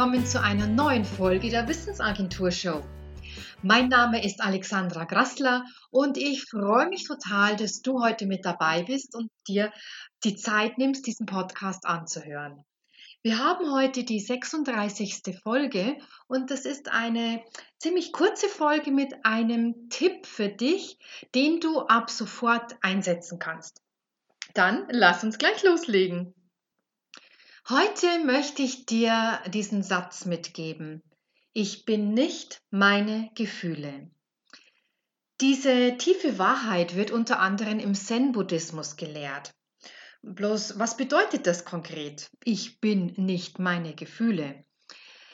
willkommen zu einer neuen Folge der Wissensagentur Show. Mein Name ist Alexandra Grassler und ich freue mich total, dass du heute mit dabei bist und dir die Zeit nimmst, diesen Podcast anzuhören. Wir haben heute die 36. Folge und das ist eine ziemlich kurze Folge mit einem Tipp für dich, den du ab sofort einsetzen kannst. Dann lass uns gleich loslegen. Heute möchte ich dir diesen Satz mitgeben. Ich bin nicht meine Gefühle. Diese tiefe Wahrheit wird unter anderem im Zen-Buddhismus gelehrt. Bloß, was bedeutet das konkret? Ich bin nicht meine Gefühle.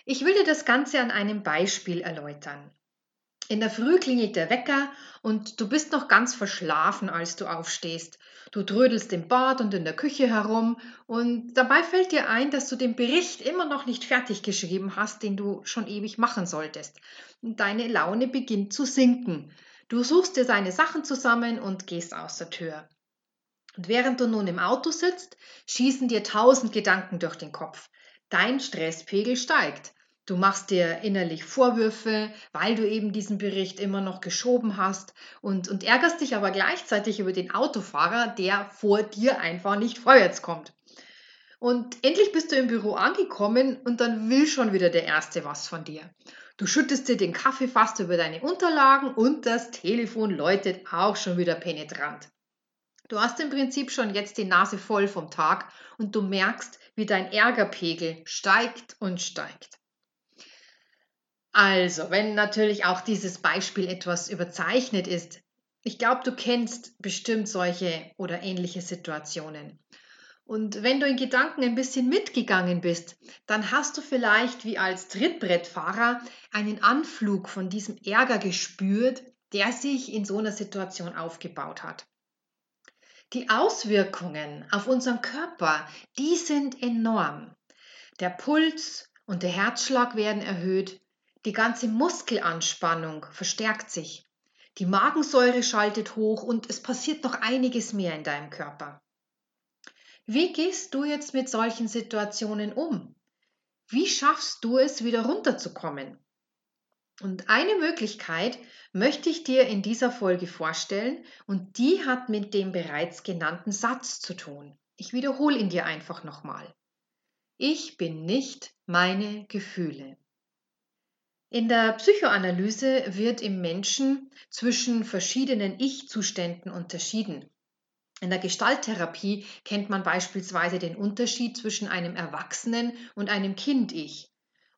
Ich will dir das Ganze an einem Beispiel erläutern. In der Früh klingelt der Wecker und du bist noch ganz verschlafen, als du aufstehst. Du trödelst im Bad und in der Küche herum und dabei fällt dir ein, dass du den Bericht immer noch nicht fertig geschrieben hast, den du schon ewig machen solltest. Und deine Laune beginnt zu sinken. Du suchst dir deine Sachen zusammen und gehst aus der Tür. Und während du nun im Auto sitzt, schießen dir tausend Gedanken durch den Kopf. Dein Stresspegel steigt. Du machst dir innerlich Vorwürfe, weil du eben diesen Bericht immer noch geschoben hast und, und ärgerst dich aber gleichzeitig über den Autofahrer, der vor dir einfach nicht vorwärts kommt. Und endlich bist du im Büro angekommen und dann will schon wieder der Erste was von dir. Du schüttest dir den Kaffee fast über deine Unterlagen und das Telefon läutet auch schon wieder penetrant. Du hast im Prinzip schon jetzt die Nase voll vom Tag und du merkst, wie dein Ärgerpegel steigt und steigt. Also, wenn natürlich auch dieses Beispiel etwas überzeichnet ist, ich glaube, du kennst bestimmt solche oder ähnliche Situationen. Und wenn du in Gedanken ein bisschen mitgegangen bist, dann hast du vielleicht wie als Trittbrettfahrer einen Anflug von diesem Ärger gespürt, der sich in so einer Situation aufgebaut hat. Die Auswirkungen auf unseren Körper, die sind enorm. Der Puls und der Herzschlag werden erhöht, die ganze Muskelanspannung verstärkt sich. Die Magensäure schaltet hoch und es passiert noch einiges mehr in deinem Körper. Wie gehst du jetzt mit solchen Situationen um? Wie schaffst du es, wieder runterzukommen? Und eine Möglichkeit möchte ich dir in dieser Folge vorstellen und die hat mit dem bereits genannten Satz zu tun. Ich wiederhole ihn dir einfach nochmal. Ich bin nicht meine Gefühle. In der Psychoanalyse wird im Menschen zwischen verschiedenen Ich-Zuständen unterschieden. In der Gestalttherapie kennt man beispielsweise den Unterschied zwischen einem Erwachsenen und einem Kind-Ich.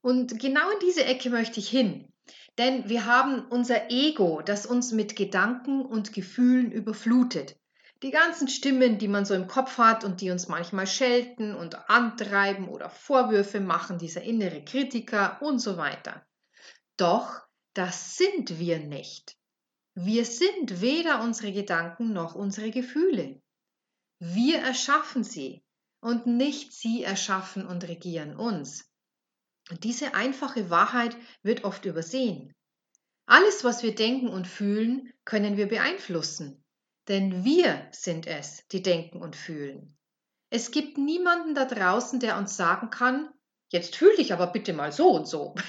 Und genau in diese Ecke möchte ich hin. Denn wir haben unser Ego, das uns mit Gedanken und Gefühlen überflutet. Die ganzen Stimmen, die man so im Kopf hat und die uns manchmal schelten und antreiben oder Vorwürfe machen, dieser innere Kritiker und so weiter. Doch das sind wir nicht. Wir sind weder unsere Gedanken noch unsere Gefühle. Wir erschaffen sie und nicht sie erschaffen und regieren uns. Diese einfache Wahrheit wird oft übersehen. Alles, was wir denken und fühlen, können wir beeinflussen. Denn wir sind es, die denken und fühlen. Es gibt niemanden da draußen, der uns sagen kann, jetzt fühl dich aber bitte mal so und so.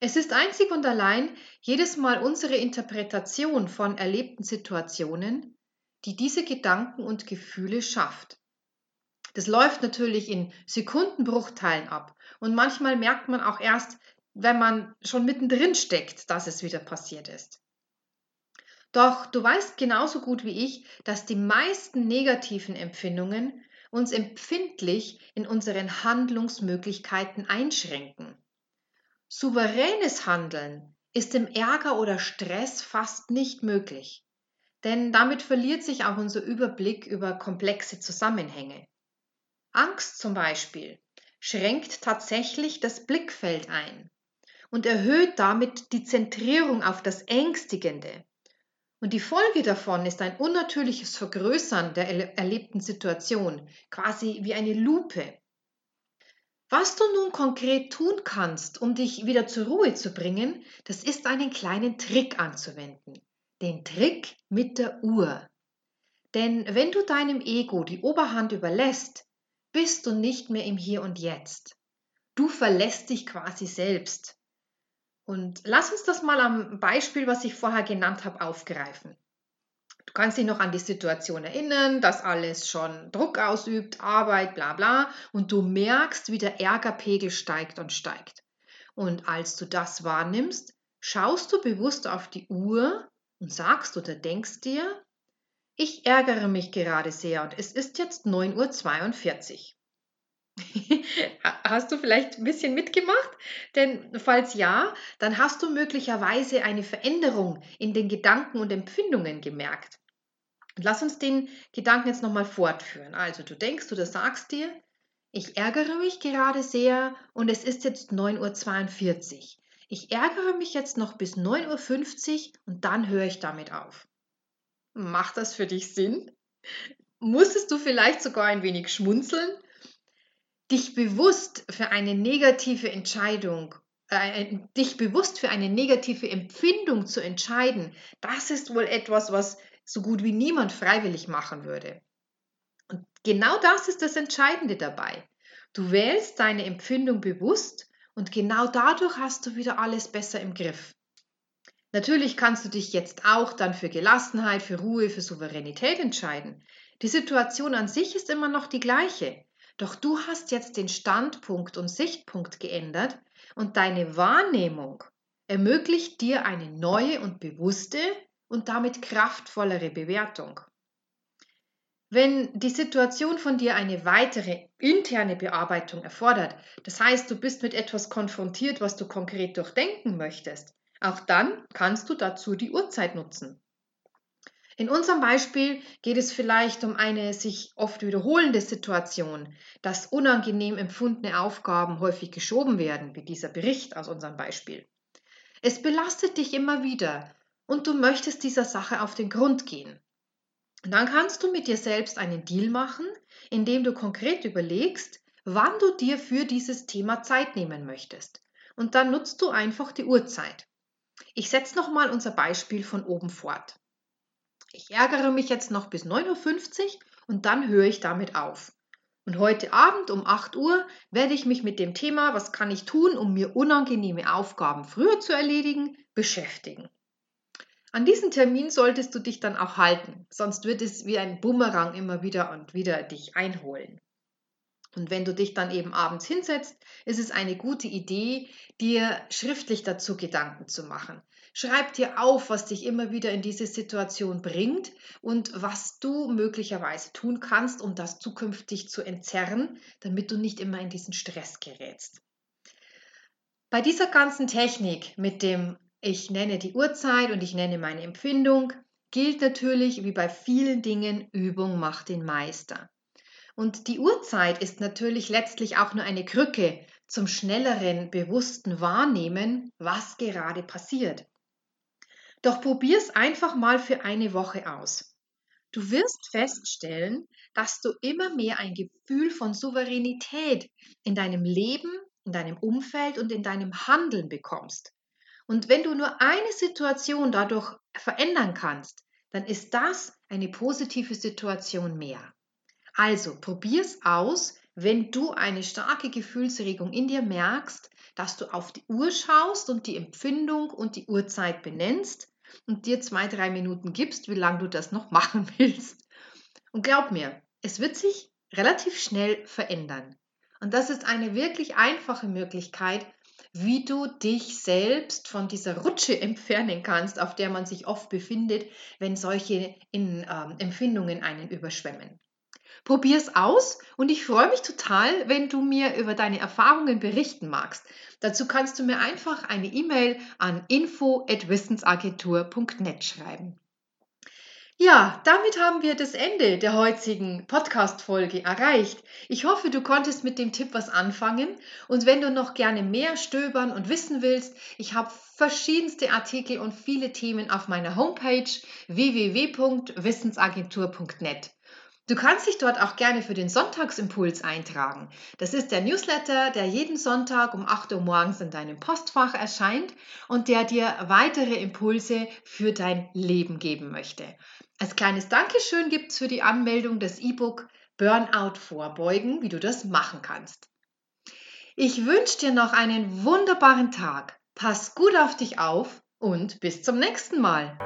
Es ist einzig und allein jedes Mal unsere Interpretation von erlebten Situationen, die diese Gedanken und Gefühle schafft. Das läuft natürlich in Sekundenbruchteilen ab und manchmal merkt man auch erst, wenn man schon mittendrin steckt, dass es wieder passiert ist. Doch du weißt genauso gut wie ich, dass die meisten negativen Empfindungen uns empfindlich in unseren Handlungsmöglichkeiten einschränken. Souveränes Handeln ist im Ärger oder Stress fast nicht möglich, denn damit verliert sich auch unser Überblick über komplexe Zusammenhänge. Angst zum Beispiel schränkt tatsächlich das Blickfeld ein und erhöht damit die Zentrierung auf das Ängstigende. Und die Folge davon ist ein unnatürliches Vergrößern der erlebten Situation, quasi wie eine Lupe. Was du nun konkret tun kannst, um dich wieder zur Ruhe zu bringen, das ist einen kleinen Trick anzuwenden. Den Trick mit der Uhr. Denn wenn du deinem Ego die Oberhand überlässt, bist du nicht mehr im Hier und Jetzt. Du verlässt dich quasi selbst. Und lass uns das mal am Beispiel, was ich vorher genannt habe, aufgreifen. Du kannst dich noch an die Situation erinnern, dass alles schon Druck ausübt, Arbeit, bla bla, und du merkst, wie der Ärgerpegel steigt und steigt. Und als du das wahrnimmst, schaust du bewusst auf die Uhr und sagst oder denkst dir, ich ärgere mich gerade sehr und es ist jetzt 9.42 Uhr. hast du vielleicht ein bisschen mitgemacht? Denn falls ja, dann hast du möglicherweise eine Veränderung in den Gedanken und Empfindungen gemerkt. lass uns den Gedanken jetzt nochmal fortführen. Also du denkst oder sagst dir, ich ärgere mich gerade sehr und es ist jetzt 9.42 Uhr. Ich ärgere mich jetzt noch bis 9.50 Uhr und dann höre ich damit auf. Macht das für dich Sinn? Musstest du vielleicht sogar ein wenig schmunzeln? Dich bewusst für eine negative Entscheidung, äh, dich bewusst für eine negative Empfindung zu entscheiden, das ist wohl etwas, was so gut wie niemand freiwillig machen würde. Und genau das ist das Entscheidende dabei. Du wählst deine Empfindung bewusst und genau dadurch hast du wieder alles besser im Griff. Natürlich kannst du dich jetzt auch dann für Gelassenheit, für Ruhe, für Souveränität entscheiden. Die Situation an sich ist immer noch die gleiche. Doch du hast jetzt den Standpunkt und Sichtpunkt geändert und deine Wahrnehmung ermöglicht dir eine neue und bewusste und damit kraftvollere Bewertung. Wenn die Situation von dir eine weitere interne Bearbeitung erfordert, das heißt, du bist mit etwas konfrontiert, was du konkret durchdenken möchtest, auch dann kannst du dazu die Uhrzeit nutzen. In unserem Beispiel geht es vielleicht um eine sich oft wiederholende Situation, dass unangenehm empfundene Aufgaben häufig geschoben werden, wie dieser Bericht aus unserem Beispiel. Es belastet dich immer wieder und du möchtest dieser Sache auf den Grund gehen. Und dann kannst du mit dir selbst einen Deal machen, indem du konkret überlegst, wann du dir für dieses Thema Zeit nehmen möchtest. Und dann nutzt du einfach die Uhrzeit. Ich setze nochmal unser Beispiel von oben fort. Ich ärgere mich jetzt noch bis 9.50 Uhr und dann höre ich damit auf. Und heute Abend um 8 Uhr werde ich mich mit dem Thema, was kann ich tun, um mir unangenehme Aufgaben früher zu erledigen, beschäftigen. An diesen Termin solltest du dich dann auch halten, sonst wird es wie ein Bumerang immer wieder und wieder dich einholen. Und wenn du dich dann eben abends hinsetzt, ist es eine gute Idee, dir schriftlich dazu Gedanken zu machen. Schreib dir auf, was dich immer wieder in diese Situation bringt und was du möglicherweise tun kannst, um das zukünftig zu entzerren, damit du nicht immer in diesen Stress gerätst. Bei dieser ganzen Technik mit dem ich nenne die Uhrzeit und ich nenne meine Empfindung, gilt natürlich wie bei vielen Dingen, Übung macht den Meister. Und die Uhrzeit ist natürlich letztlich auch nur eine Krücke zum schnelleren, bewussten Wahrnehmen, was gerade passiert. Doch probier's einfach mal für eine Woche aus. Du wirst feststellen, dass du immer mehr ein Gefühl von Souveränität in deinem Leben, in deinem Umfeld und in deinem Handeln bekommst. Und wenn du nur eine Situation dadurch verändern kannst, dann ist das eine positive Situation mehr. Also probier's aus, wenn du eine starke Gefühlsregung in dir merkst, dass du auf die Uhr schaust und die Empfindung und die Uhrzeit benennst und dir zwei, drei Minuten gibst, wie lange du das noch machen willst. Und glaub mir, es wird sich relativ schnell verändern. Und das ist eine wirklich einfache Möglichkeit, wie du dich selbst von dieser Rutsche entfernen kannst, auf der man sich oft befindet, wenn solche in, ähm, Empfindungen einen überschwemmen. Probier es aus und ich freue mich total, wenn du mir über deine Erfahrungen berichten magst. Dazu kannst du mir einfach eine E-Mail an info@wissensagentur.net schreiben. Ja, damit haben wir das Ende der heutigen Podcast-Folge erreicht. Ich hoffe, du konntest mit dem Tipp was anfangen. Und wenn du noch gerne mehr stöbern und wissen willst, ich habe verschiedenste Artikel und viele Themen auf meiner Homepage www.wissensagentur.net. Du kannst dich dort auch gerne für den Sonntagsimpuls eintragen. Das ist der Newsletter, der jeden Sonntag um 8 Uhr morgens in deinem Postfach erscheint und der dir weitere Impulse für dein Leben geben möchte. Als kleines Dankeschön gibt es für die Anmeldung das E-Book Burnout vorbeugen, wie du das machen kannst. Ich wünsche dir noch einen wunderbaren Tag. Pass gut auf dich auf und bis zum nächsten Mal.